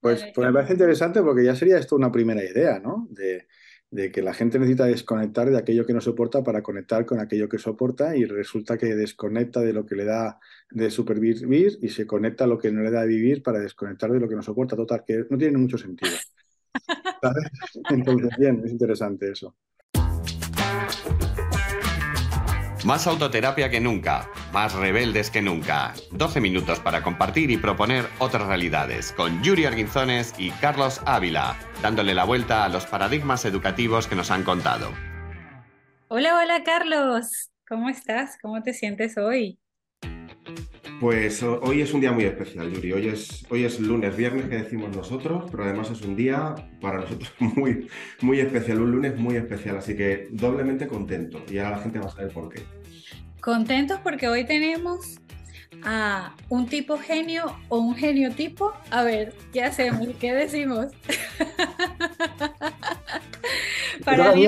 Pues, pues, me parece interesante porque ya sería esto una primera idea, ¿no? De, de, que la gente necesita desconectar de aquello que no soporta para conectar con aquello que soporta y resulta que desconecta de lo que le da de supervivir y se conecta a lo que no le da de vivir para desconectar de lo que no soporta. Total, que no tiene mucho sentido. Entonces, bien, es interesante eso. Más autoterapia que nunca, más rebeldes que nunca. 12 minutos para compartir y proponer otras realidades con Yuri Arguinzones y Carlos Ávila, dándole la vuelta a los paradigmas educativos que nos han contado. Hola, hola Carlos, ¿cómo estás? ¿Cómo te sientes hoy? Pues hoy es un día muy especial, Yuri. Hoy es, hoy es lunes, viernes que decimos nosotros, pero además es un día para nosotros muy, muy especial, un lunes muy especial, así que doblemente contento. Y ahora la gente va a saber por qué. Contentos porque hoy tenemos a un tipo genio o un genio tipo. A ver, ¿qué hacemos? ¿Qué decimos? Para mí...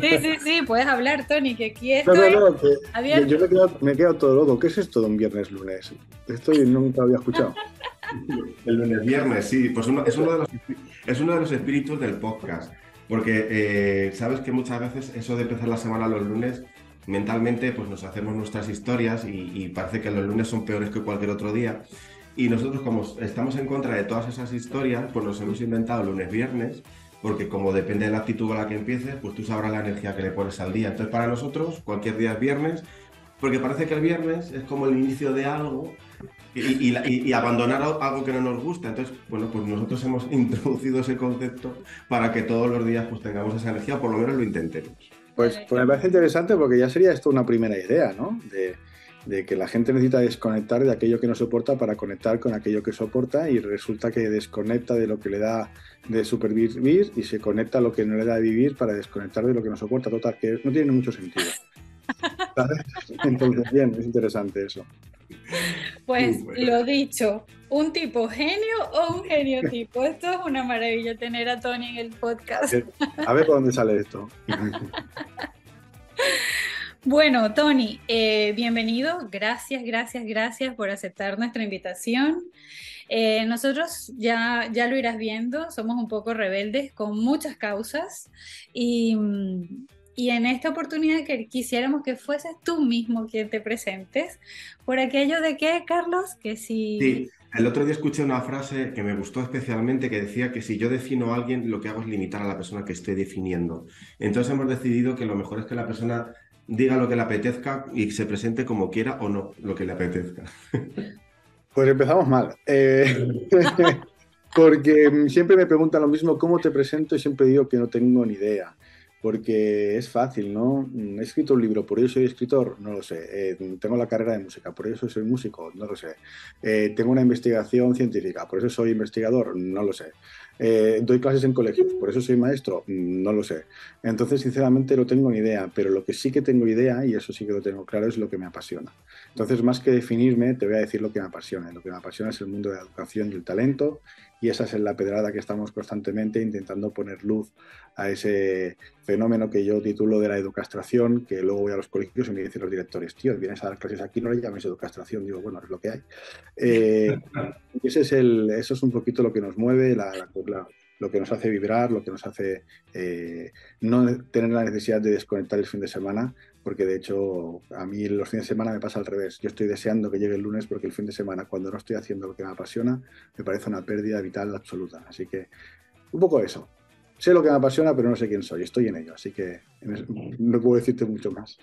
Sí, sí, sí, puedes hablar, Tony, que aquí estoy no, no, Yo me he, quedado, me he, quedado, todo loco. ¿Qué es esto de un viernes lunes? Esto nunca había escuchado. El lunes viernes, sí. Pues uno, es, uno de los, es uno de los espíritus del podcast. Porque eh, sabes que muchas veces eso de empezar la semana los lunes mentalmente pues nos hacemos nuestras historias y, parece que los lunes son peores que cualquier otro día. Y nosotros como estamos en contra de todas esas historias, pues nos hemos inventado lunes, viernes, porque como depende de la actitud con la que empieces, pues tú sabrás la energía que le pones al día. Entonces para nosotros cualquier día es viernes, porque parece que el viernes es como el inicio de algo y, y, abandonar algo que no nos gusta. Entonces, bueno, pues nosotros hemos introducido ese concepto para que todos los días pues tengamos esa energía, por lo menos lo intentemos. Pues, pues, me parece interesante porque ya sería esto una primera idea, ¿no? De, que la gente necesita desconectar de aquello que no soporta para conectar con aquello que soporta y resulta que desconecta de lo que le da de supervivir y se conecta a lo que no le da de vivir para desconectar de lo que no soporta. Total, que no tiene mucho sentido. Entonces, bien, es interesante eso. Pues lo dicho, un tipo genio o un genio tipo. Esto es una maravilla tener a Tony en el podcast. A ver por dónde sale esto. Bueno, Tony, eh, bienvenido. Gracias, gracias, gracias por aceptar nuestra invitación. Eh, nosotros ya, ya lo irás viendo, somos un poco rebeldes con muchas causas y, y en esta oportunidad que quisiéramos que fueses tú mismo quien te presentes, por aquello de que, Carlos, que si... Sí, el otro día escuché una frase que me gustó especialmente que decía que si yo defino a alguien, lo que hago es limitar a la persona que estoy definiendo. Entonces hemos decidido que lo mejor es que la persona diga lo que le apetezca y se presente como quiera o no lo que le apetezca. Pues empezamos mal. Eh, porque siempre me preguntan lo mismo, ¿cómo te presento? Y siempre digo que no tengo ni idea porque es fácil, ¿no? He escrito un libro, por eso soy escritor, no lo sé. Eh, tengo la carrera de música, por eso soy músico, no lo sé. Eh, tengo una investigación científica, por eso soy investigador, no lo sé. Eh, doy clases en colegios, por eso soy maestro, no lo sé. Entonces, sinceramente, no tengo ni idea, pero lo que sí que tengo idea, y eso sí que lo tengo claro, es lo que me apasiona. Entonces, más que definirme, te voy a decir lo que me apasiona. Lo que me apasiona es el mundo de la educación y el talento, y esa es la pedrada que estamos constantemente intentando poner luz a ese fenómeno que yo titulo de la educastración, que luego voy a los colegios y me dicen los directores, tío, vienes a dar clases aquí, no le llames educastración, digo, bueno, es lo que hay. Eh, ese es el, eso es un poquito lo que nos mueve, lo que nos hace vibrar, lo que nos hace eh, no tener la necesidad de desconectar el fin de semana, porque de hecho a mí los fines de semana me pasa al revés. Yo estoy deseando que llegue el lunes porque el fin de semana, cuando no estoy haciendo lo que me apasiona, me parece una pérdida vital absoluta. Así que un poco eso. Sé lo que me apasiona, pero no sé quién soy. Estoy en ello, así que no puedo decirte mucho más.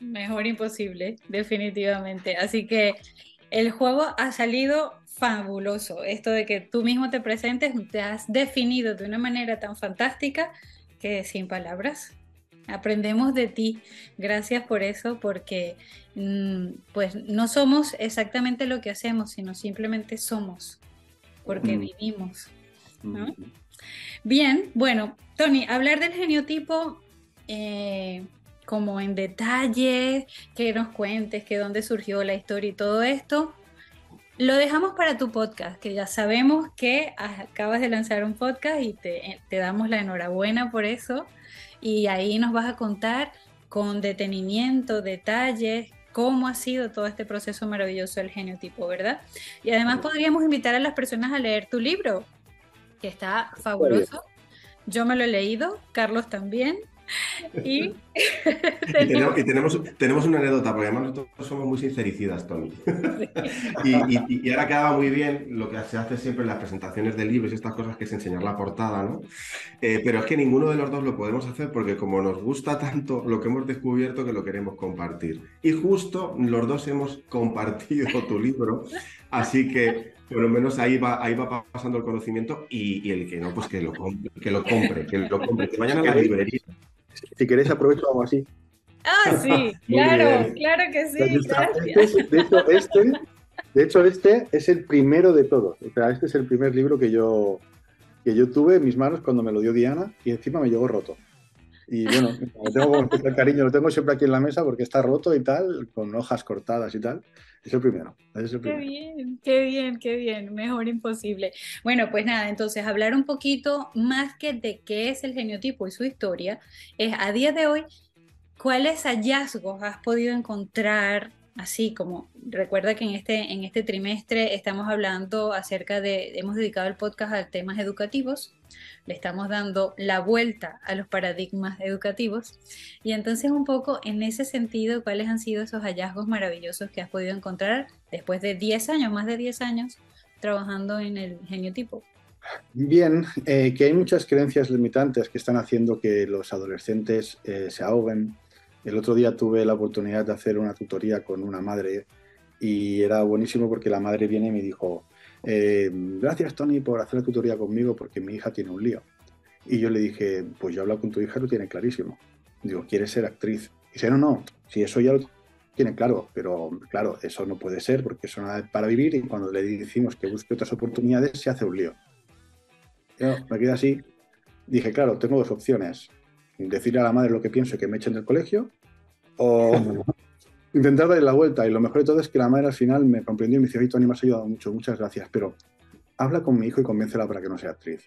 Mejor imposible, definitivamente. Así que el juego ha salido fabuloso. Esto de que tú mismo te presentes, te has definido de una manera tan fantástica que sin palabras aprendemos de ti. Gracias por eso, porque mm, pues no somos exactamente lo que hacemos, sino simplemente somos, porque mm. vivimos. Mm. Bien, bueno, Tony, hablar del geniotipo eh, como en detalle, que nos cuentes, que dónde surgió la historia y todo esto. Lo dejamos para tu podcast, que ya sabemos que acabas de lanzar un podcast y te, te damos la enhorabuena por eso y ahí nos vas a contar con detenimiento, detalles, cómo ha sido todo este proceso maravilloso del geniotipo, ¿verdad? Y además podríamos invitar a las personas a leer tu libro, que está fabuloso. Yo me lo he leído, Carlos también. Y, tenemos, tenemos, una anécdota, porque además nosotros somos muy sincericidas, Tony. y, ahora quedaba muy bien lo que se hace siempre en las presentaciones de libros y estas cosas, que es enseñar la portada, ¿no? Eh, pero es que ninguno de los dos lo podemos hacer porque como nos gusta tanto lo que hemos descubierto que lo queremos compartir. Y justo los dos hemos compartido tu libro, así que por lo menos ahí va, ahí va pasando el conocimiento y, el que no, pues que lo compre, que lo compre, que lo compre, que vayan a la librería si queréis aprovecho algo así. Ah, sí, claro, claro que sí. Este, de, hecho, este, de hecho, este es el primero de todos. O sea, este es el primer libro que yo, que yo tuve en mis manos cuando me lo dio Diana y encima me llegó roto. Y bueno, lo tengo con especial cariño, lo tengo siempre aquí en la mesa porque está roto y tal, con hojas cortadas y tal. Es el primero. Es el primero. Qué bien, qué bien, qué bien. Mejor imposible. Bueno, pues nada, entonces hablar un poquito más que de qué es el geniotipo y su historia, es a día de hoy, ¿cuáles hallazgos has podido encontrar así como recuerda que en este, en este trimestre estamos hablando acerca de, hemos dedicado el podcast a temas educativos, le estamos dando la vuelta a los paradigmas educativos y entonces un poco en ese sentido, ¿cuáles han sido esos hallazgos maravillosos que has podido encontrar después de 10 años, más de 10 años, trabajando en el geniotipo? Bien, eh, que hay muchas creencias limitantes que están haciendo que los adolescentes eh, se ahoguen, el otro día tuve la oportunidad de hacer una tutoría con una madre y era buenísimo porque la madre viene y me dijo, eh, gracias Tony por hacer la tutoría conmigo porque mi hija tiene un lío. Y yo le dije, pues yo hablo con tu hija, lo tiene clarísimo. Digo, ¿quieres ser actriz? Y dice, no, no, si eso ya lo tiene claro, pero claro, eso no puede ser porque eso no es para vivir y cuando le decimos que busque otras oportunidades se hace un lío. Yo me quedé así, dije, claro, tengo dos opciones decirle a la madre lo que pienso y que me echen del colegio, o intentar darle la vuelta. Y lo mejor de todo es que la madre al final me comprendió y me dice, oye, Tony, me has ayudado mucho, muchas gracias, pero habla con mi hijo y convéncela para que no sea actriz.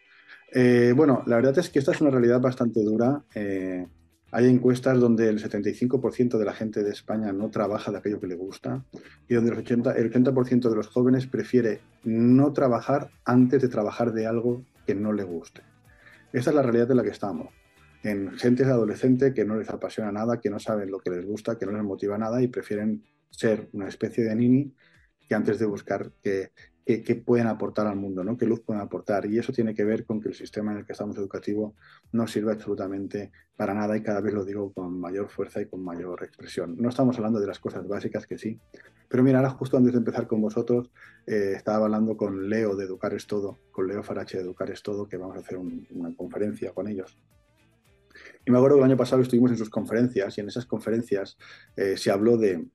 Eh, bueno, la verdad es que esta es una realidad bastante dura. Eh, hay encuestas donde el 75% de la gente de España no trabaja de aquello que le gusta y donde el 80%, el 80 de los jóvenes prefiere no trabajar antes de trabajar de algo que no le guste. Esta es la realidad en la que estamos en gente adolescente que no les apasiona nada, que no saben lo que les gusta, que no les motiva nada y prefieren ser una especie de nini que antes de buscar qué, pueden aportar al mundo, ¿no? qué luz pueden aportar. Y eso tiene que ver con que el sistema en el que estamos educativo no sirve absolutamente para nada y cada vez lo digo con mayor fuerza y con mayor expresión. No estamos hablando de las cosas básicas que sí, pero mira, ahora justo antes de empezar con vosotros, eh, estaba hablando con Leo de Educar es Todo, con Leo Farache de Educar es Todo, que vamos a hacer una conferencia con ellos. Y me acuerdo que el año pasado estuvimos en sus conferencias y en esas conferencias eh, se habló de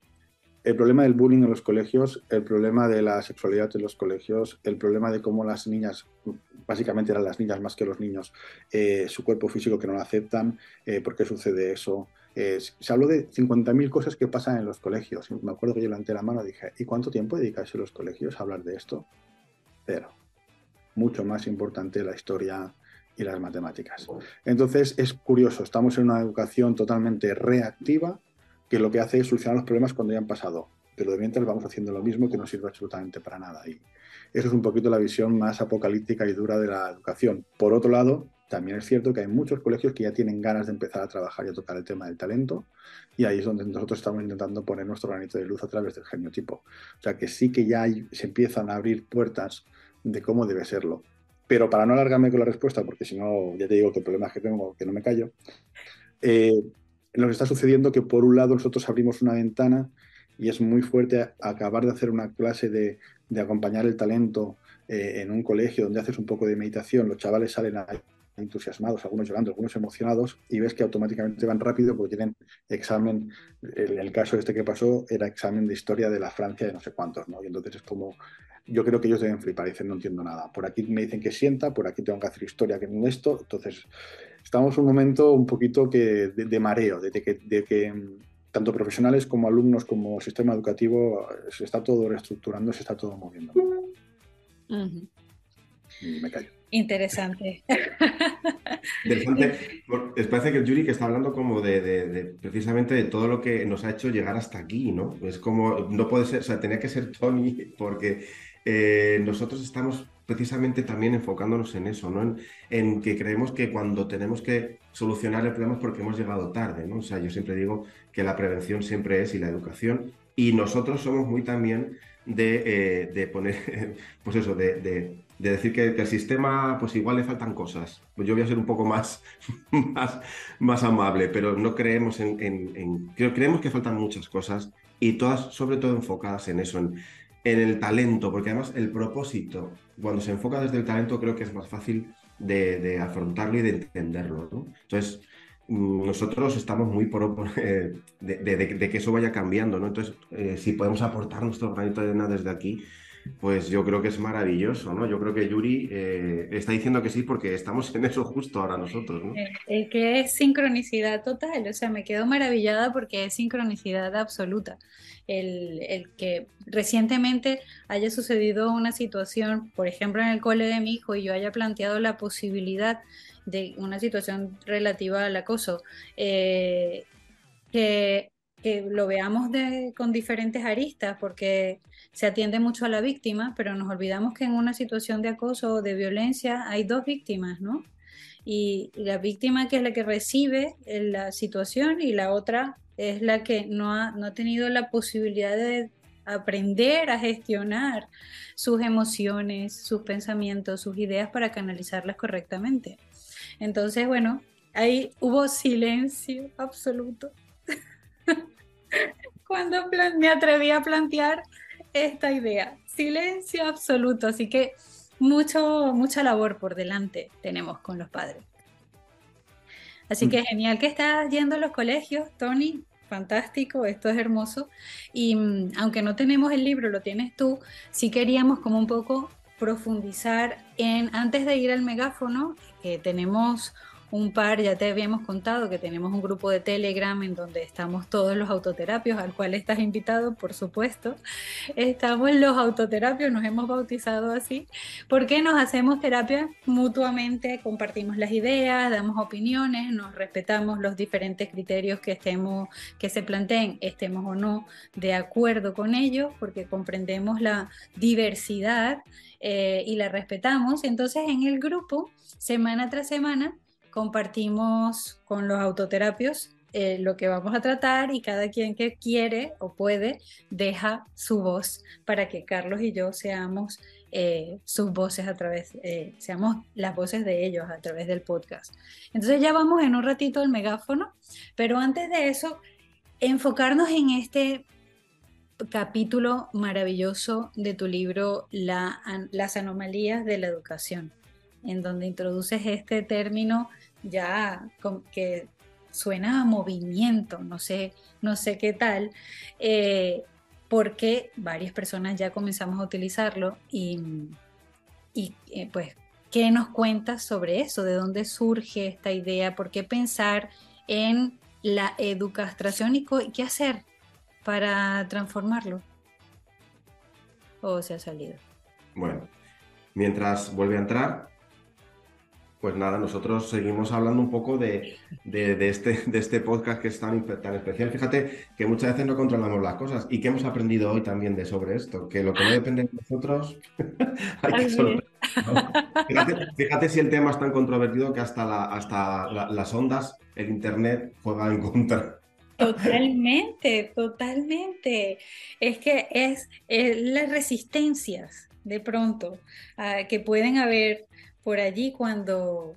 el problema del bullying en los colegios, el problema de la sexualidad en los colegios, el problema de cómo las niñas, básicamente eran las niñas más que los niños, eh, su cuerpo físico que no lo aceptan, eh, por qué sucede eso. se habló de 50.000 cosas que pasan en los colegios. Me acuerdo que yo levanté la mano y dije, ¿y cuánto tiempo dedicáis en los colegios a hablar de esto? Cero. Mucho más importante la historia y las matemáticas. Entonces es curioso, estamos en una educación totalmente reactiva que lo que hace es solucionar los problemas cuando ya han pasado, pero de mientras vamos haciendo lo mismo que no sirve absolutamente para nada. Y eso es un poquito la visión más apocalíptica y dura de la educación. Por otro lado, también es cierto que hay muchos colegios que ya tienen ganas de empezar a trabajar y a tocar el tema del talento, y ahí es donde nosotros estamos intentando poner nuestro granito de luz a través del geniotipo. O sea que sí que ya se empiezan a abrir puertas de cómo debe serlo. Pero para no alargarme con la respuesta, porque si no, ya te digo que el problema es que tengo, que no me callo, eh, nos está sucediendo que por un lado nosotros abrimos una ventana y es muy fuerte acabar de hacer una clase de, acompañar el talento eh, en un colegio donde haces un poco de meditación, los chavales salen entusiasmados, algunos llorando, algunos emocionados, y ves que automáticamente van rápido porque tienen examen, en el caso este que pasó, era examen de historia de la Francia de no sé cuántos, ¿no? Y entonces es como yo creo que ellos deben flipar, dicen, no entiendo nada. Por aquí me dicen que sienta, por aquí tengo que hacer historia, que no esto. Entonces, estamos en un momento un poquito que, de, mareo, de, que, de que mm, tanto profesionales como alumnos como sistema educativo se está todo reestructurando, se está todo moviendo. me callo. interesante. Interesante. Es parece que el Yuri que está hablando como de, precisamente de todo lo que nos ha hecho llegar hasta aquí, ¿no? Es como, no puede ser, o sea, tenía que ser Tony porque eh, nosotros estamos precisamente también enfocándonos en eso, ¿no? En, que creemos que cuando tenemos que solucionar el problema es porque hemos llegado tarde, ¿no? O sea, yo siempre digo que la prevención siempre es y la educación y nosotros somos muy también de, eh, poner, pues eso, de, decir que, el sistema, pues igual le faltan cosas. Pues yo voy a ser un poco más, más, más amable, pero no creemos en, en, creemos que faltan muchas cosas y todas, sobre todo, enfocadas en eso, en, en el talento, porque además el propósito, cuando se enfoca desde el talento, creo que es más fácil de, afrontarlo y de entenderlo. Entonces, mm, nosotros estamos muy por, eh, de, que eso vaya cambiando, ¿no? Entonces, eh, si podemos aportar nuestro granito de arena desde aquí, pues yo creo que es maravilloso, ¿no? Yo creo que Yuri eh, está diciendo que sí porque estamos en eso justo ahora nosotros, ¿no? que es sincronicidad total, o sea, me quedo maravillada porque es sincronicidad absoluta. El, el, que recientemente haya sucedido una situación, por ejemplo, en el cole de mi hijo y yo haya planteado la posibilidad de una situación relativa al acoso, eh, que, que, lo veamos de, con diferentes aristas, porque se atiende mucho a la víctima, pero nos olvidamos que en una situación de acoso o de violencia hay dos víctimas, ¿no? Y, la víctima que es la que recibe la situación y la otra es la que no ha, no ha tenido la posibilidad de aprender a gestionar sus emociones, sus pensamientos, sus ideas para canalizarlas correctamente. Entonces, bueno, ahí hubo silencio absoluto. Cuando me atreví a plantear esta idea. Silencio absoluto, así que mucho, mucha labor por delante tenemos con los padres. Así que mm. genial que estás yendo a los colegios, Tony. Fantástico, esto es hermoso. Y mm, aunque no tenemos el libro, lo tienes tú, sí queríamos como un poco profundizar en, antes de ir al megáfono, que tenemos un par, ya te habíamos contado que tenemos un grupo de Telegram en donde estamos todos los autoterapios, al cual estás invitado, por supuesto. Estamos los autoterapios, nos hemos bautizado así, porque nos hacemos terapia mutuamente, compartimos las ideas, damos opiniones, nos respetamos los diferentes criterios que estemos, que se planteen, estemos o no de acuerdo con ellos, porque comprendemos la diversidad eh, y la respetamos. Entonces, en el grupo, semana tras semana, compartimos con los autoterapios eh, lo que vamos a tratar y cada quien que quiere o puede deja su voz para que Carlos y yo seamos eh, sus voces a través, eh, seamos las voces de ellos a través del podcast. Entonces ya vamos en un ratito al megáfono, pero antes de eso, enfocarnos en este capítulo maravilloso de tu libro Las anomalías de la educación, en donde introduces este término ya que suena a movimiento, no sé, no sé qué tal, eh, porque varias personas ya comenzamos a utilizarlo y, y eh, pues, ¿qué nos cuentas sobre eso? ¿De dónde surge esta idea? ¿Por qué pensar en la educación y qué hacer para transformarlo? ¿O se ha salido? Bueno, mientras vuelve a entrar, pues nada, nosotros seguimos hablando un poco de, este, de este podcast que es tan, tan, especial. Fíjate que muchas veces no controlamos las cosas y que hemos aprendido hoy también de sobre esto, que lo que no depende de nosotros hay que soltar. Fíjate, si el tema es tan controvertido que hasta, la, hasta las ondas, el Internet juega en contra. Totalmente, totalmente. Es que es, las resistencias de pronto ah, que pueden haber por allí cuando,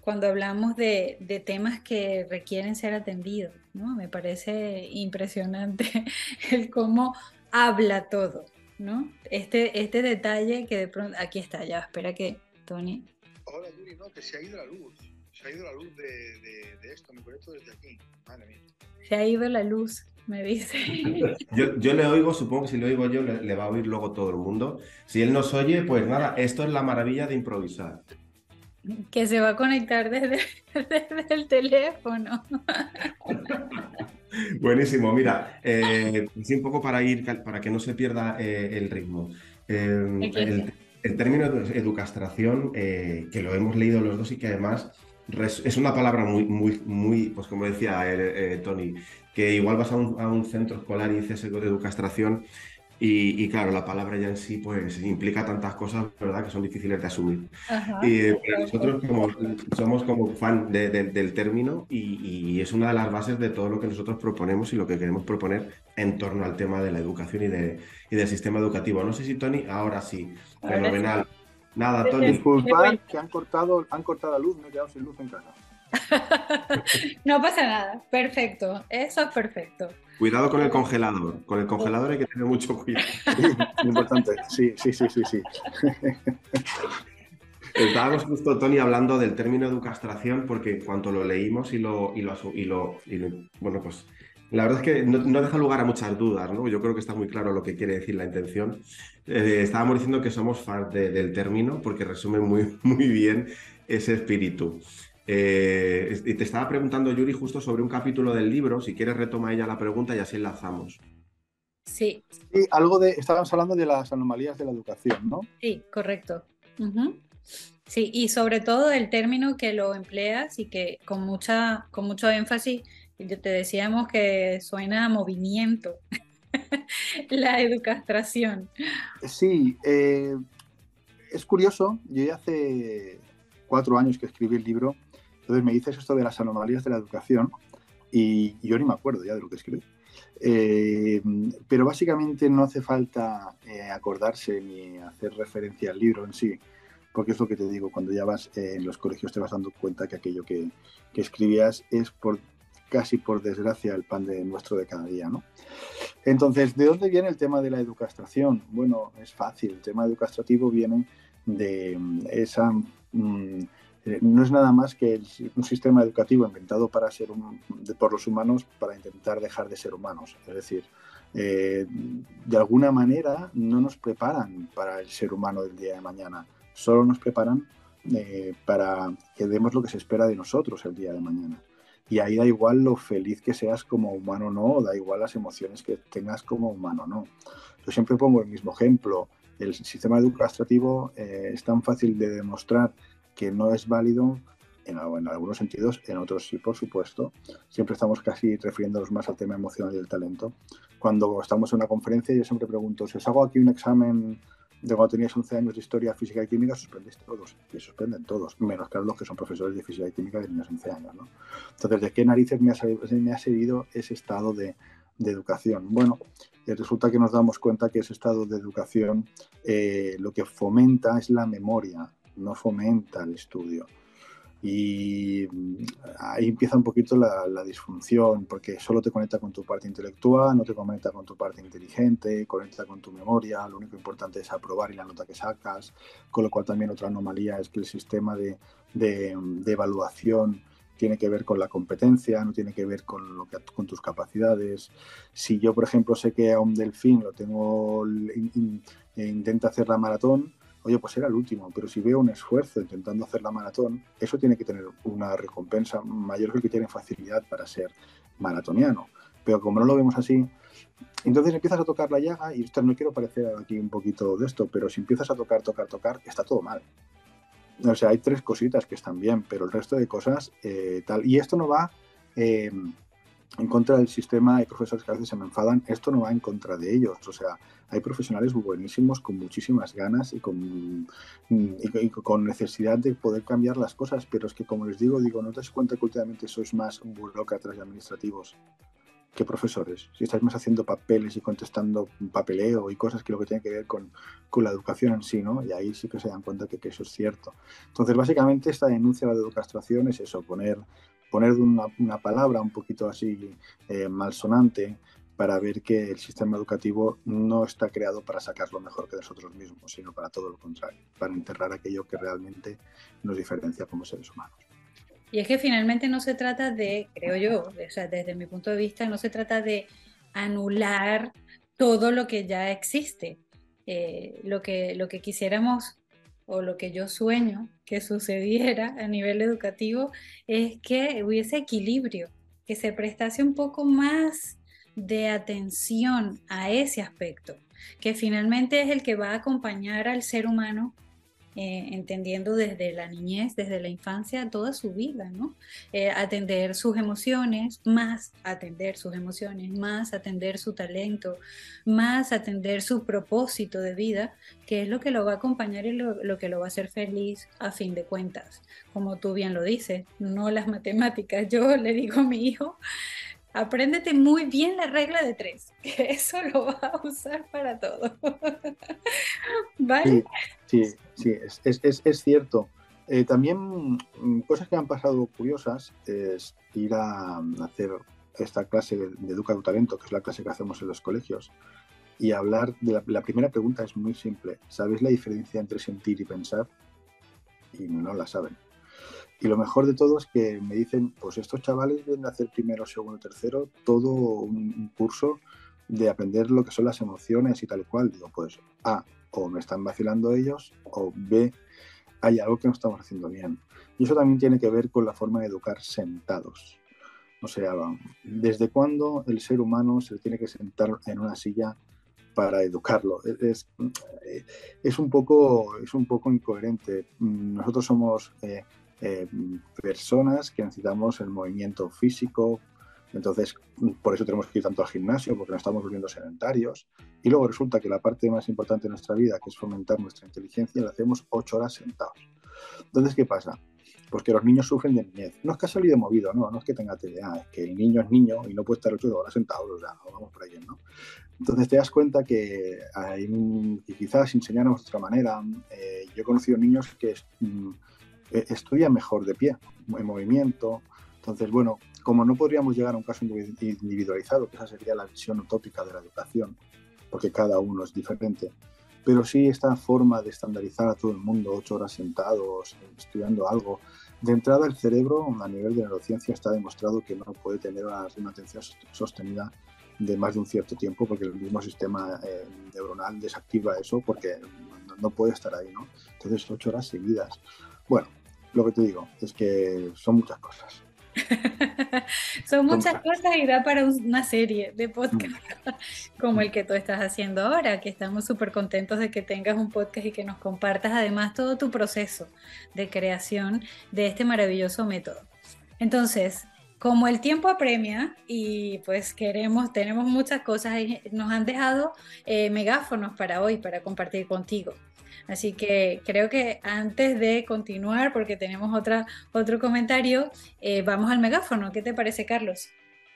cuando hablamos de, temas que requieren ser atendidos. ¿no? Me parece impresionante el cómo habla todo. ¿no? Este, este detalle que de pronto, aquí está, ya, espera que Tony. Hola Yuri, no, que se ha ido la luz, se ha ido la luz de, esto, me conecto desde aquí, madre mía. Se ha ido la luz, me dice. Yo, le oigo, supongo que si le oigo yo, le, le, va a oír luego todo el mundo. Si él nos oye, pues nada, esto es la maravilla de improvisar que se va a conectar desde, el teléfono. Buenísimo, mira, eh, un poco para ir, para que no se pierda eh, el ritmo. Eh, el término educastración, eh, que lo hemos leído los dos y que además es una palabra muy, muy, muy, pues como decía eh, Tony, que igual vas a un, centro escolar y dices educastración y, claro, la palabra ya en sí pues implica tantas cosas, ¿verdad?, que son difíciles de asumir. y nosotros como, somos como fan del término y, es una de las bases de todo lo que nosotros proponemos y lo que queremos proponer en torno al tema de la educación y, de, y del sistema educativo. No sé si Tony, ahora sí, fenomenal. Nada, Tony. Disculpad que han cortado, han cortado la luz, me he quedado sin luz en casa. no pasa nada, perfecto, eso es perfecto. Cuidado con el congelador, con el congelador hay que tener mucho cuidado. importante, sí, sí, sí, sí, sí. Estábamos justo, Tony, hablando del término educastración, porque cuanto lo leímos y lo, y lo, y lo, bueno, pues la verdad es que no, deja lugar a muchas dudas, ¿no? Yo creo que está muy claro lo que quiere decir la intención. Eh, estábamos diciendo que somos fans del término porque resume muy, muy bien ese espíritu. Eh, y te estaba preguntando, Yuri, justo sobre un capítulo del libro. Si quieres, retoma ella la pregunta y así enlazamos. Sí. Sí, algo de. Estábamos hablando de las anomalías de la educación, ¿no? Sí, correcto. Sí, y sobre todo el término que lo empleas y que con, mucha, con mucho énfasis, te decíamos que suena movimiento, la educación. Sí, eh, es curioso, yo ya hace cuatro años que escribí el libro entonces me dices esto de las anomalías de la educación y, yo ni me acuerdo ya de lo que escribí. Eh, pero básicamente no hace falta eh, acordarse ni hacer referencia al libro en sí, porque es lo que te digo, cuando ya vas en los colegios te vas dando cuenta que aquello que, que, escribías es por casi por desgracia el pan de nuestro de cada día, ¿no? Entonces, ¿de dónde viene el tema de la educación? Bueno, es fácil, el tema educativo viene de esa... Mm, eh, no es nada más que un sistema educativo inventado para ser por los humanos para intentar dejar de ser humanos. Es decir, eh, de alguna manera no nos preparan para el ser humano del día de mañana, solo nos preparan eh, para que demos lo que se espera de nosotros el día de mañana. Y ahí da igual lo feliz que seas como humano o no, da igual las emociones que tengas como humano o no. Yo siempre pongo el mismo ejemplo. El sistema educativo es tan fácil de demostrar que no es válido en, algunos sentidos, en otros sí, por supuesto. Siempre estamos casi refiriéndonos más al tema emocional y del talento. Cuando estamos en una conferencia, yo siempre pregunto, si os hago aquí un examen de cuando tenías 11 años de historia, física y química, suspendéis todos. Y suspenden todos, menos claro los que son profesores de física y química de niños 11 años. ¿no? Entonces, ¿de qué narices me ha, servido ese estado de, de educación? Bueno, eh, resulta que nos damos cuenta que ese estado de educación eh, lo que fomenta es la memoria, no fomenta el estudio. Y mm, ahí empieza un poquito la, disfunción, porque solo te conecta con tu parte intelectual, no te conecta con tu parte inteligente, conecta con tu memoria, lo único importante es aprobar y la nota que sacas, con lo cual también otra anomalía es que el sistema de, de, evaluación tiene que ver con la competencia, no tiene que ver con, lo que, con tus capacidades. Si yo, por ejemplo, sé que a un delfín lo tengo, intenta hacer la maratón, oye, pues era el último, pero si veo un esfuerzo intentando hacer la maratón, eso tiene que tener una recompensa mayor que el que tiene facilidad para ser maratoniano. Pero como no lo vemos así, entonces empiezas a tocar la llaga, y no quiero parecer aquí un poquito de esto, pero si empiezas a tocar, tocar, tocar, está todo mal. O sea, hay tres cositas que están bien, pero el resto de cosas eh, tal. Y esto no va eh, en contra del sistema, hay profesores que a veces se me enfadan, esto no va en contra de ellos, o sea, hay profesionales buenísimos con muchísimas ganas y con, y, con necesidad de poder cambiar las cosas, pero es que como les digo, digo, no te das cuenta que últimamente sois más burócratas y administrativos que profesores, si estáis más haciendo papeles y contestando papeleo y cosas que lo que tiene que ver con, con la educación en sí, ¿no? Y ahí sí que se dan cuenta que, que eso es cierto. Entonces, básicamente, esta denuncia de la educastración es eso, poner poner una, una palabra un poquito así eh, malsonante para ver que el sistema educativo no está creado para sacar lo mejor que nosotros mismos, sino para todo lo contrario, para enterrar aquello que realmente nos diferencia como seres humanos. Y es que finalmente no se trata de, creo yo, o sea, desde mi punto de vista, no se trata de anular todo lo que ya existe. Eh, lo, que, lo que quisiéramos o lo que yo sueño que sucediera a nivel educativo es que hubiese equilibrio, que se prestase un poco más de atención a ese aspecto. que finalmente es el que va a acompañar al ser humano eh, entendiendo desde la niñez, desde la infancia, toda su vida, ¿no? Eh, atender sus emociones, más atender sus emociones, más atender su talento, más atender su propósito de vida, que es lo que lo va a acompañar y lo, lo que lo va a hacer feliz a fin de cuentas. Como tú bien lo dices, no las matemáticas. Yo le digo a mi hijo, apréndete muy bien la regla de tres, que eso lo va a usar para todo. ¿Vale? Sí, es, cierto. Eh, también mm, cosas que han pasado curiosas es ir a hacer esta clase de, Educa tu Talento, que es la clase que hacemos en los colegios, y hablar de la, primera pregunta es muy simple. ¿Sabéis la diferencia entre sentir y pensar? Y no la saben. Y lo mejor de todo es que me dicen, pues estos chavales vienen a hacer primero, segundo, tercero, todo un, curso de aprender lo que son las emociones y tal y cual. Digo, pues A, o me están vacilando ellos, o B, hay algo que no estamos haciendo bien. Y eso también tiene que ver con la forma de educar sentados. O sea, ¿desde cuándo el ser humano se tiene que sentar en una silla para educarlo? Es, es, un, poco, es un poco incoherente. Nosotros somos eh, eh, personas que necesitamos el movimiento físico. Entonces, por eso tenemos que ir tanto al gimnasio, porque nos estamos volviendo sedentarios. Y luego resulta que la parte más importante de nuestra vida, que es fomentar nuestra inteligencia, la hacemos ocho horas sentados. Entonces, ¿qué pasa? Pues que los niños sufren de niñez. No es que ha salido movido, no, no es que tenga TDA, es que el niño es niño y no puede estar ocho horas sentado, o sea, vamos por ahí, ¿no? Entonces te das cuenta que, hay, quizás enseñarnos de otra manera. Eh, yo he conocido niños que mm, eh, estudia mejor de pie, en movimiento. Entonces, bueno, como no podríamos llegar a un caso individualizado, que esa sería la visión utópica de la educación, porque cada uno es diferente, pero sí esta forma de estandarizar a todo el mundo ocho horas sentados, estudiando algo, de entrada el cerebro a nivel de neurociencia está demostrado que no puede tener una, atención sostenida de más de un cierto tiempo porque el mismo sistema eh, neuronal desactiva eso porque no, no, puede estar ahí, ¿no? Entonces ocho horas seguidas. Bueno, lo que te digo es que son muchas cosas. son muchas cosas y da para una serie de podcast mm. como el que tú estás haciendo ahora, que estamos súper contentos de que tengas un podcast y que nos compartas además todo tu proceso de creación de este maravilloso método. Entonces, como el tiempo apremia y pues queremos, tenemos muchas cosas, nos han dejado eh, megáfonos para hoy, para compartir contigo. Así que creo que antes de continuar, porque tenemos otra, otro comentario, eh, vamos al megáfono. ¿Qué te parece, Carlos?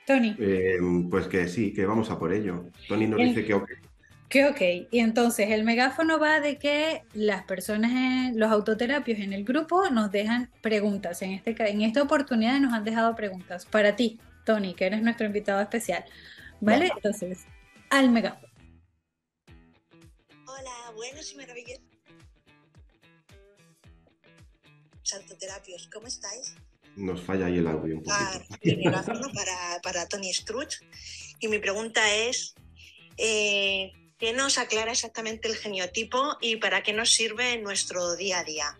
Tony. Eh, pues que sí, que vamos a por ello. Tony nos dice que ok. Que ok. Y entonces el megáfono va de que las personas, los autoterapios en el grupo nos dejan preguntas. En, este, en esta oportunidad nos han dejado preguntas para ti, Tony, que eres nuestro invitado especial. ¿Vale? Entonces, al megáfono. Hola, buenos y maravillosos Santoterapios, ¿cómo estáis? Nos falla ahí el audio un poquito. Ah, para, para Tony Struch. Y mi pregunta es, eh, ¿qué nos aclara exactamente el geniotipo y para qué nos sirve en nuestro día a día?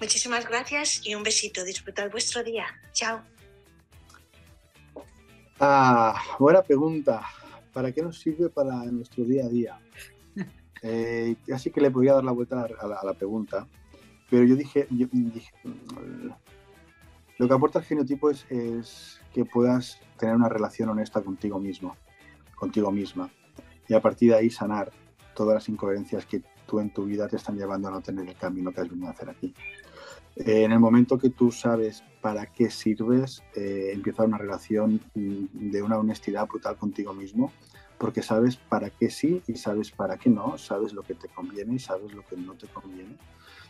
Muchísimas gracias y un besito. Disfrutad vuestro día. Chao. Ah, buena pregunta. ¿Para qué nos sirve para nuestro día a día? Eh, así que le podría dar la vuelta a la pregunta. Pero yo dije, lo que aporta el genotipo es, que puedas tener una relación honesta contigo mismo, contigo misma, y a partir de ahí sanar todas las incoherencias que tú en tu vida te están llevando a no tener el camino que has venido a hacer aquí. Eh, en el momento que tú sabes para qué sirves, eh, empieza una relación de una honestidad brutal contigo mismo, porque sabes para qué sí y sabes para qué no, sabes lo que te conviene y sabes lo que no te conviene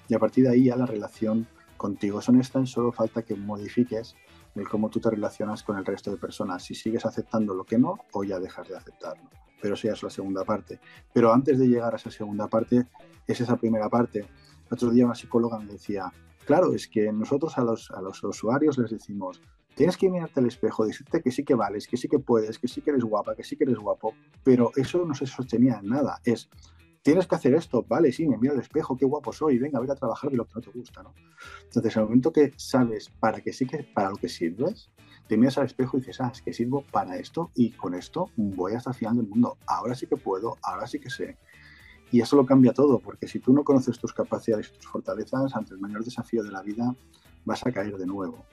y a partir de ahí ya la relación contigo es honesta y solo falta que modifiques el cómo tú te relacionas con el resto de personas, si sigues aceptando lo que no o ya dejas de aceptarlo. Pero eso ya es la segunda parte. Pero antes de llegar a esa segunda parte, es esa primera parte. El otro día una psicóloga me decía, claro, es que nosotros a los, a los usuarios les decimos, tienes que mirarte al espejo, decirte que sí que vales, que sí que puedes, que sí que eres guapa, que sí que eres guapo, pero eso no se sostenía en nada. Es, tienes que hacer esto, vale, sí, me miro al espejo, qué guapo soy, venga, voy a trabajar de lo que no te gusta, ¿no? Entonces, en el momento que sabes para qué sí que para lo que sirves, te miras al espejo y dices, ah, es que sirvo para esto y con esto voy hasta el final del mundo. Ahora sí que puedo, ahora sí que sé. Y eso lo cambia todo, porque si tú no conoces tus capacidades y tus fortalezas, ante el mayor desafío de la vida vas a caer de nuevo.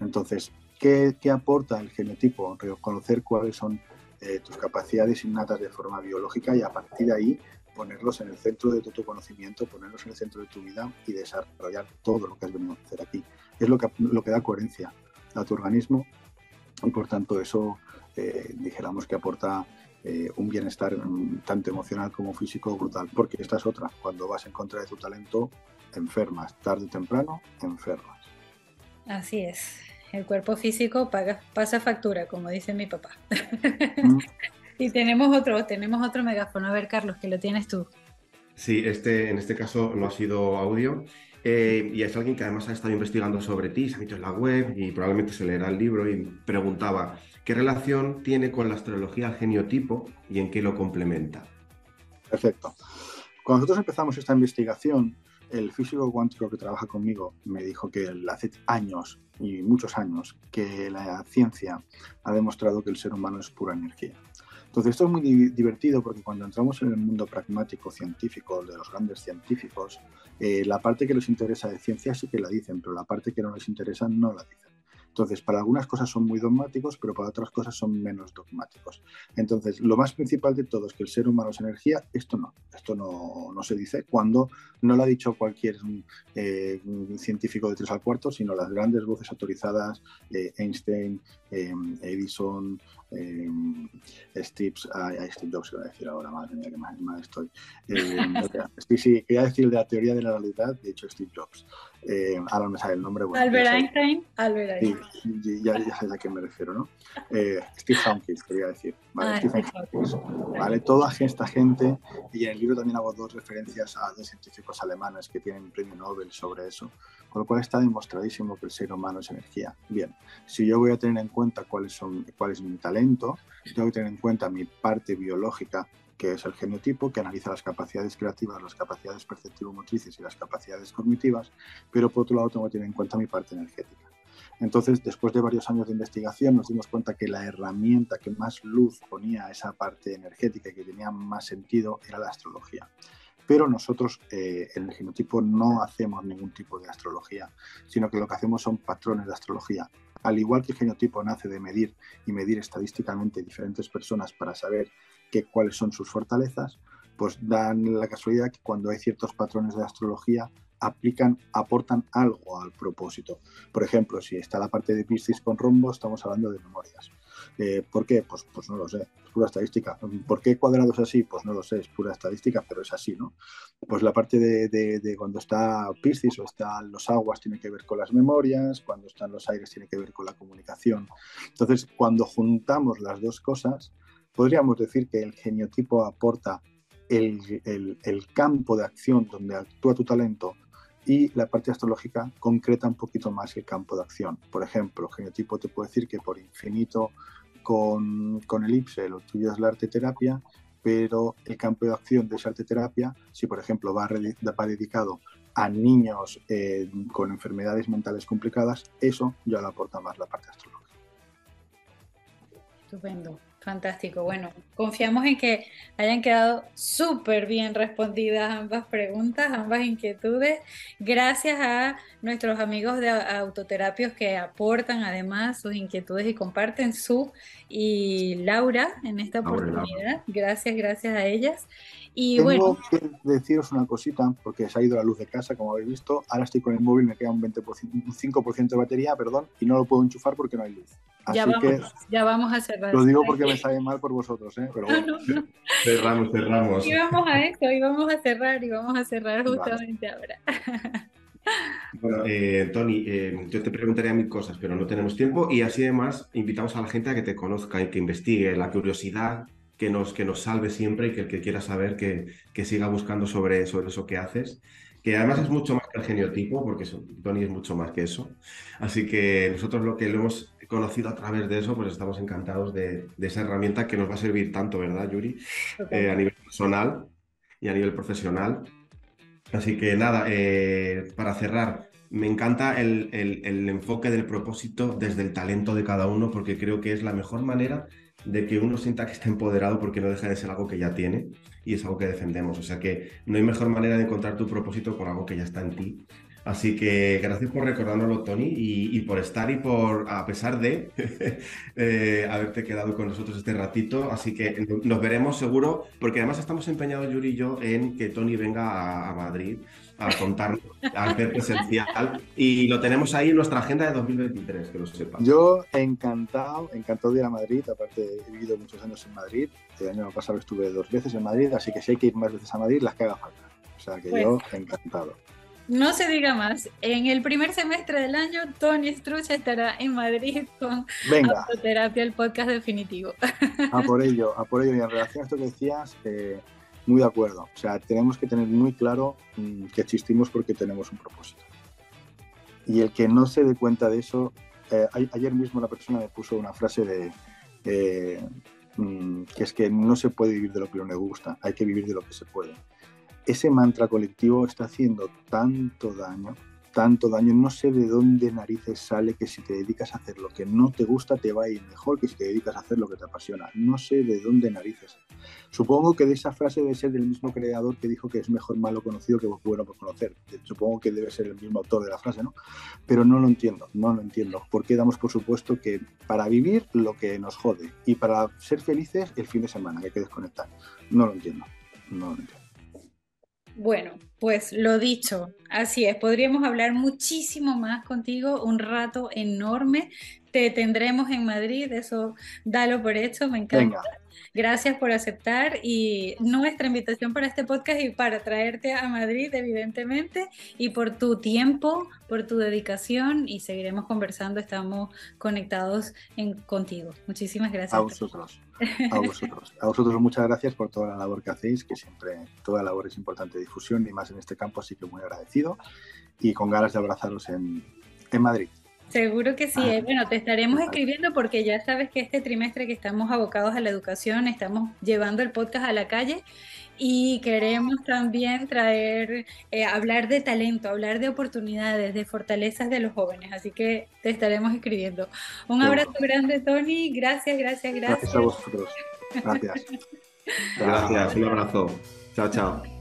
Entonces, ¿qué, aporta el genotipo? Conocer cuáles son eh, tus capacidades innatas de forma biológica y a partir de ahí ponerlos en el centro de tu conocimiento, ponerlos en el centro de tu vida y desarrollar todo lo que has venido a hacer aquí. Es lo que, lo que da coherencia a tu organismo y por tanto eso eh, dijéramos que aporta eh, un bienestar mm, tanto emocional como físico brutal, porque esta es otra, cuando vas en contra de tu talento, enfermas, tarde o temprano, enfermas. Así es, el cuerpo físico paga, pasa factura, como dice mi papá. Mm. y tenemos otro, tenemos otro megáfono, a ver Carlos, que lo tienes tú. Sí, este, en este caso no ha sido audio, eh, y es alguien que además ha estado investigando sobre ti, se ha visto en la web y probablemente se leerá el libro y preguntaba, ¿qué relación tiene con la astrología el geniotipo y en qué lo complementa? Perfecto. Cuando nosotros empezamos esta investigación, el físico cuántico que trabaja conmigo me dijo que hace años y muchos años que la ciencia ha demostrado que el ser humano es pura energía. Entonces esto es muy divertido porque cuando entramos en el mundo pragmático científico de los grandes científicos, eh, la parte que les interesa de ciencia sí que la dicen, pero la parte que no les interesa no la dicen. Entonces, para algunas cosas son muy dogmáticos, pero para otras cosas son menos dogmáticos. Entonces, lo más principal de todo es que el ser humano es energía. Esto no, esto no, no se dice cuando no lo ha dicho cualquier eh, científico de tres al cuarto, sino las grandes voces autorizadas, eh, Einstein, Edison, Steve, Steve Jobs, iba a decir ahora, madre mía, que mal, estoy. sí, sí, quería decir de la teoría de la realidad, de hecho Steve Jobs. Eh, ahora me sale el nombre. Albert Einstein. Albert Einstein. Sí, ya, ya sabes a qué me refiero, ¿no? Eh, Steve Hawking, quería decir. ¿vale? Ah, ¿vale? Toda esta gente, y en el libro también hago dos referencias a dos científicos alemanes que tienen premio Nobel sobre eso, con lo cual está demostradísimo que el ser humano es energía. Bien, si yo voy a tener en cuenta cuáles son, cuál es mi talento, tengo que tener en cuenta mi parte biológica que es el genotipo, que analiza las capacidades creativas, las capacidades perceptivo-motrices y las capacidades cognitivas, pero por otro lado tengo que tener en cuenta mi parte energética. Entonces, después de varios años de investigación, nos dimos cuenta que la herramienta que más luz ponía a esa parte energética y que tenía más sentido era la astrología. Pero nosotros eh, en el genotipo no hacemos ningún tipo de astrología, sino que lo que hacemos son patrones de astrología. Al igual que el genotipo nace de medir y medir estadísticamente diferentes personas para saber cuáles son sus fortalezas, pues dan la casualidad que cuando hay ciertos patrones de astrología aplican, aportan algo al propósito. Por ejemplo, si está la parte de Piscis con rombo, estamos hablando de memorias. Eh, ¿Por qué? Pues, pues no lo sé, es pura estadística. ¿Por qué cuadrado es así? Pues no lo sé, es pura estadística, pero es así, ¿no? Pues la parte de, de, cuando está Piscis o están los aguas tiene que ver con las memorias, cuando están los aires tiene que ver con la comunicación. Entonces, cuando juntamos las dos cosas, podríamos decir que el geniotipo aporta el, campo de acción donde actúa tu talento y la parte astrológica concreta un poquito más el campo de acción. Por ejemplo, el geniotipo te puede decir que por infinito con, con elipse lo tuyo es la arte terapia, pero el campo de acción de esa arte terapia, si por ejemplo va, va dedicado a niños eh, con enfermedades mentales complicadas, eso ya lo aporta más la parte astrológica. Estupendo. Fantástico. Bueno, confiamos en que hayan quedado súper bien respondidas ambas preguntas, ambas inquietudes. Gracias a nuestros amigos de autoterapios que aportan además sus inquietudes y comparten su y Laura en esta oportunidad. Gracias, gracias a ellas. Y Tengo que deciros una cosita, porque se ha ido la luz de casa, como habéis visto. Ahora estoy con el móvil, me queda un, 20%, un 5% de batería, perdón, y no lo puedo enchufar porque no hay luz. Así ya, vamos, que ya vamos a cerrar. Lo digo porque me sale mal por vosotros, ¿eh? Pero bueno. Cerramos, cerramos. Y vamos a eso, y vamos a cerrar, y vamos a cerrar justamente ahora. Bueno, eh, Tony, eh, yo te preguntaría mil cosas, pero no tenemos tiempo y así además invitamos a la gente a que te conozca y que investigue la curiosidad que nos, que nos salve siempre y que el que quiera saber que, que siga buscando sobre, sobre eso que haces, que además es mucho más que el geniotipo, porque Tony es mucho más que eso. Así que nosotros lo que lo hemos conocido a través de eso, pues estamos encantados de, esa herramienta que nos va a servir tanto, ¿verdad, Yuri? Eh, a nivel personal. y a nivel profesional. Así que nada, eh, para cerrar, me encanta el, el, enfoque del propósito desde el talento de cada uno, porque creo que es la mejor manera de que uno sienta que está empoderado porque no deja de ser algo que ya tiene y es algo que defendemos. O sea que no hay mejor manera de encontrar tu propósito con algo que ya está en ti. Así que gracias por recordárnoslo, Tony, y, por estar y por, a pesar de eh, haberte quedado con nosotros este ratito. Así que nos veremos seguro, porque además estamos empeñados, Yuri y yo, en que Tony venga a, Madrid a contarnos, a hacer presencial. Y lo tenemos ahí en nuestra agenda de 2023, que lo sepas. Yo encantado, encantado de ir a Madrid. Aparte, he vivido muchos años en Madrid. El año pasado estuve dos veces en Madrid, así que si hay que ir más veces a Madrid, las que haga falta. O sea que yo encantado. No se diga más. En el primer semestre del año, Tony Strucha estará en Madrid con. Autoterapia, el podcast definitivo. A por ello, a por ello. Y en relación a esto que decías, eh, muy de acuerdo. O sea, tenemos que tener muy claro mm, que existimos porque tenemos un propósito. Y el que no se dé cuenta de eso, eh, ayer mismo una persona me puso una frase de eh, mm, que es que no se puede vivir de lo que uno le gusta, hay que vivir de lo que se puede ese mantra colectivo está haciendo tanto daño, tanto daño, no sé de dónde narices sale que si te dedicas a hacer lo que no te gusta te va a ir mejor que si te dedicas a hacer lo que te apasiona. No sé de dónde narices. Supongo que de esa frase debe ser del mismo creador que dijo que es mejor malo conocido que bueno por conocer. Supongo que debe ser el mismo autor de la frase, ¿no? Pero no lo entiendo, no lo entiendo. ¿Por qué damos por supuesto que para vivir lo que nos jode y para ser felices el fin de semana hay que desconectar? No lo entiendo, no lo entiendo. Bueno, pues lo dicho, así es, podríamos hablar muchísimo más contigo, un rato enorme. Te tendremos en Madrid, eso dalo por hecho, me encanta. Gracias por aceptar y nuestra invitación para este podcast y para traerte a Madrid, evidentemente, y por tu tiempo, por tu dedicación y seguiremos conversando, estamos conectados en, contigo. Muchísimas gracias. A vosotros. A vosotros. A vosotros muchas gracias por toda la labor que hacéis, que siempre toda labor es importante difusión y más en este campo, así que muy agradecido y con ganas de abrazaros en, en Madrid. Seguro que sí. Eh. Bueno, te estaremos escribiendo porque ya sabes que este trimestre que estamos abocados a la educación, estamos llevando el podcast a la calle y queremos también traer, eh, hablar de talento, hablar de oportunidades, de fortalezas de los jóvenes. Así que te estaremos escribiendo. Un abrazo grande, Tony. Gracias, gracias, gracias. Gracias a vosotros. Gracias. gracias, un abrazo. Chao, chao.